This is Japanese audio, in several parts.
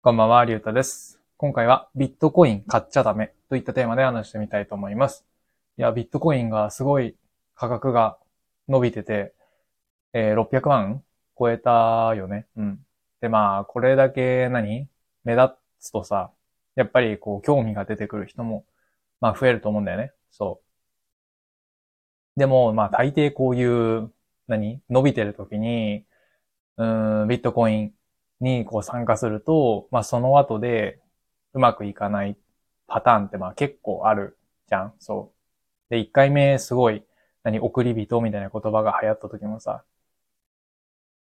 こんばんは、りゅうたです。今回はビットコイン買っちゃダメといったテーマで話してみたいと思います。いや、ビットコインがすごい価格が伸びてて、えー600万超えたよね。うん。で、まあ、これだけ何？目立つとさ、やっぱりこう、興味が出てくる人も、まあ、増えると思うんだよね。そう。でも、まあ、大抵こういう、何？伸びてる時に、うん、ビットコインにこう参加すると、まあその後でうまくいかないパターンってまあ結構あるじゃん。そう。で、一回目すごい、何、送り人みたいな言葉が流行った時もさ、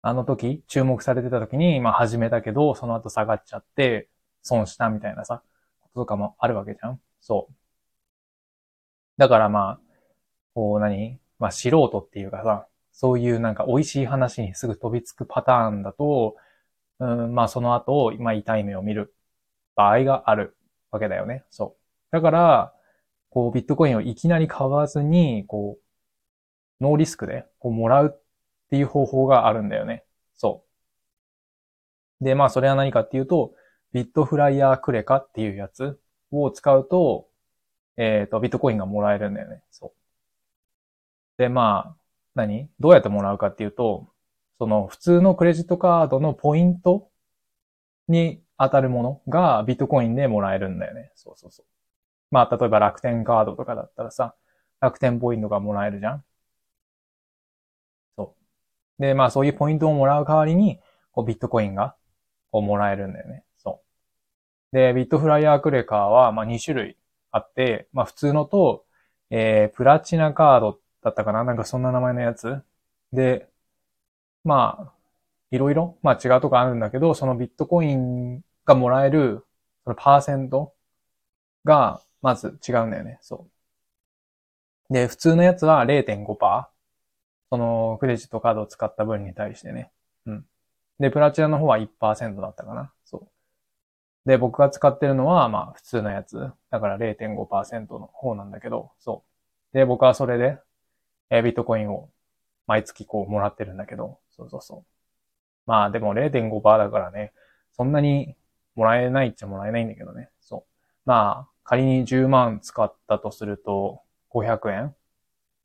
あの時、注目されてた時に、まあ始めたけど、その後下がっちゃって、損したみたいなさ、こととかもあるわけじゃん。そう。だからまあ、こう何まあ素人っていうかさ、そういうなんか美味しい話にすぐ飛びつくパターンだと、うん、まあその後、まあ痛い目を見る場合があるわけだよね。そう。だから、こうビットコインをいきなり買わずに、こう、ノーリスクでこうもらうっていう方法があるんだよね。そう。で、まあそれは何かっていうと、ビットフライヤークレカっていうやつを使うと、えっ、と、ビットコインがもらえるんだよね。そう。で、まあ、何？どうやってもらうかっていうと、その普通のクレジットカードのポイントに当たるものがビットコインでもらえるんだよね。そうそうそう。まあ、例えば楽天カードとかだったらさ、楽天ポイントがもらえるじゃんそう。で、まあそういうポイントをもらう代わりに、こうビットコインがこうもらえるんだよね。そう。で、ビットフライヤークレカーは、まあ2種類あって、まあ普通のと、えー、プラチナカードだったかな？なんかそんな名前のやつ。で、まあ、いろいろ、まあ違うとこあるんだけど、そのビットコインがもらえる、そのパーセントが、まず違うんだよね。そう。で、普通のやつは0.5%。そのクレジットカードを使った分に対してね。うん。で、プラチナの方は1%だったかな。そう。で、僕が使ってるのは、まあ普通のやつ。だから0.5%の方なんだけど、そう。で、僕はそれで、えビットコインを毎月こうもらってるんだけど、そうそうそう。まあでも0.5%だからね、そんなにもらえないっちゃもらえないんだけどね。そう。まあ、仮に10万使ったとすると、500円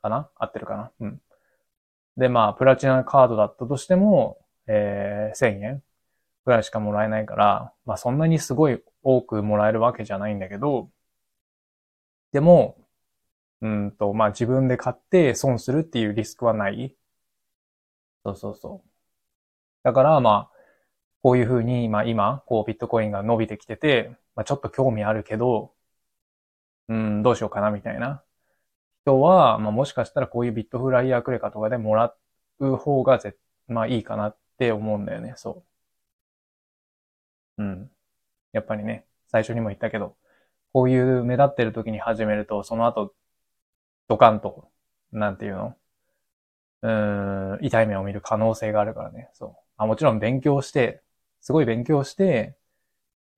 かな？合ってるかな？うん。で、まあ、プラチナカードだったとしても、えー、1000円ぐらいしかもらえないから、まあそんなにすごい多くもらえるわけじゃないんだけど、でも、うんと、まあ自分で買って損するっていうリスクはない。そうそうそう。だからまあ、こういうふうに、まあ今、こうビットコインが伸びてきてて、まあちょっと興味あるけど、うん、どうしようかなみたいな人は、まあもしかしたらこういうビットフライヤークレカとかでもらう方がぜ、まあいいかなって思うんだよね、そう。うん。やっぱりね、最初にも言ったけど、こういう目立ってる時に始めると、その後、ドカンと、なんていうの？うん、痛い目を見る可能性があるからね。そう。あもちろん勉強して、すごい勉強して、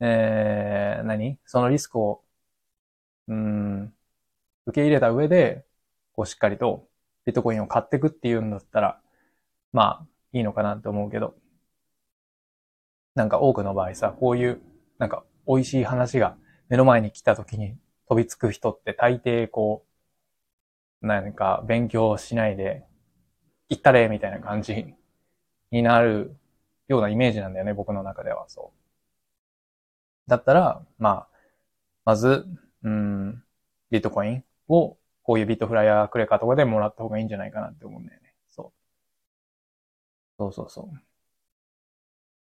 えー、何？そのリスクを、うん、受け入れた上で、こうしっかりとビットコインを買っていくっていうんだったら、まあ、いいのかなって思うけど、なんか多くの場合さ、こういう、なんか美味しい話が目の前に来た時に飛びつく人って大抵こう、なんか勉強しないで、行ったれみたいな感じになるようなイメージなんだよね、僕の中では。そう。だったら、まあ、まず、うん、ビットコインを、こういうビットフライヤークレカとかでもらった方がいいんじゃないかなって思うんだよね。そう。そうそうそう。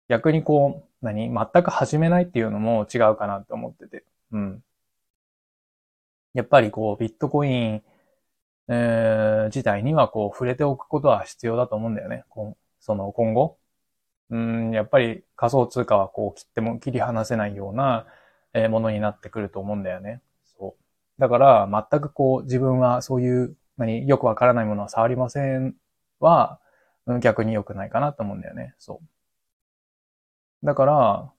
逆にこう、何？全く始めないっていうのも違うかなって思ってて。うん。やっぱりこう、ビットコイン、えー、自体にはこう、触れておくことは必要だと思うんだよね。その今後。うん、やっぱり仮想通貨はこう、切っても切り離せないような、ものになってくると思うんだよね。そう。だから、全くこう、自分はそういう、何、よくわからないものは触りませんは、逆に良くないかなと思うんだよね。そう。だから、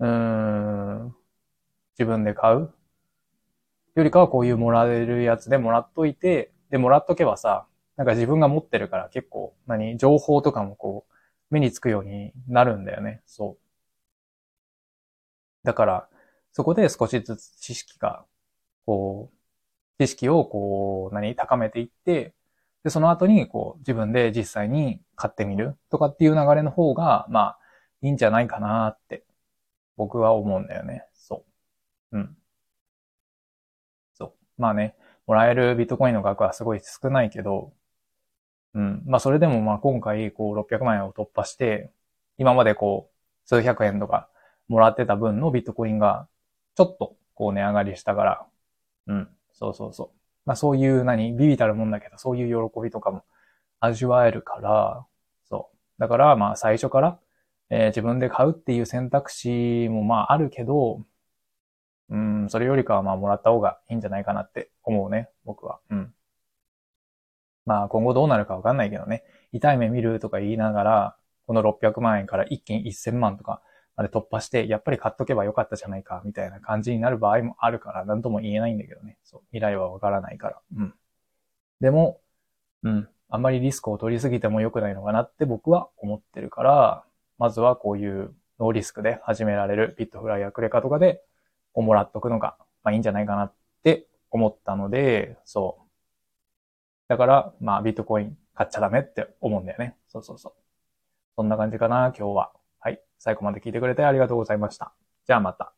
うん、自分で買うよりかはこういうもらえるやつでもらっといて、で、もらっとけばさ、なんか自分が持ってるから結構、何、情報とかもこう、目につくようになるんだよね。そう。だから、そこで少しずつ知識が、こう、知識をこう、何、高めていって、で、その後に、こう、自分で実際に買ってみるとかっていう流れの方が、まあ、いいんじゃないかなって、僕は思うんだよね。そう。うん。そう。まあね、もらえるビットコインの額はすごい少ないけど、うん。まあ、それでもまあ、今回、こう、600万円を突破して、今までこう、数百円とかもらってた分のビットコインが、ちょっと、こう、値上がりしたから、うん。そうそうそう。まあ、そういう何、ビビたるもんだけど、そういう喜びとかも味わえるから、そう。だから、まあ、最初から、えー、自分で買うっていう選択肢もまああるけど、うん、それよりかはまあもらった方がいいんじゃないかなって思うね、僕は。うん。まあ今後どうなるかわかんないけどね。痛い目見るとか言いながら、この600万円から一気に1000万とかまで突破して、やっぱり買っとけばよかったじゃないか、みたいな感じになる場合もあるから、なんとも言えないんだけどね。そう。未来はわからないから。うん。でも、うん。あんまりリスクを取りすぎても良くないのかなって僕は思ってるから、まずはこういうノーリスクで始められるビットフライやクレカとかで、をもらっとくのが、まあいいんじゃないかなって思ったので、そう。だから、まあビットコイン買っちゃダメって思うんだよね。そうそうそう。そんな感じかな、今日は。はい。最後まで聞いてくれてありがとうございました。じゃあまた。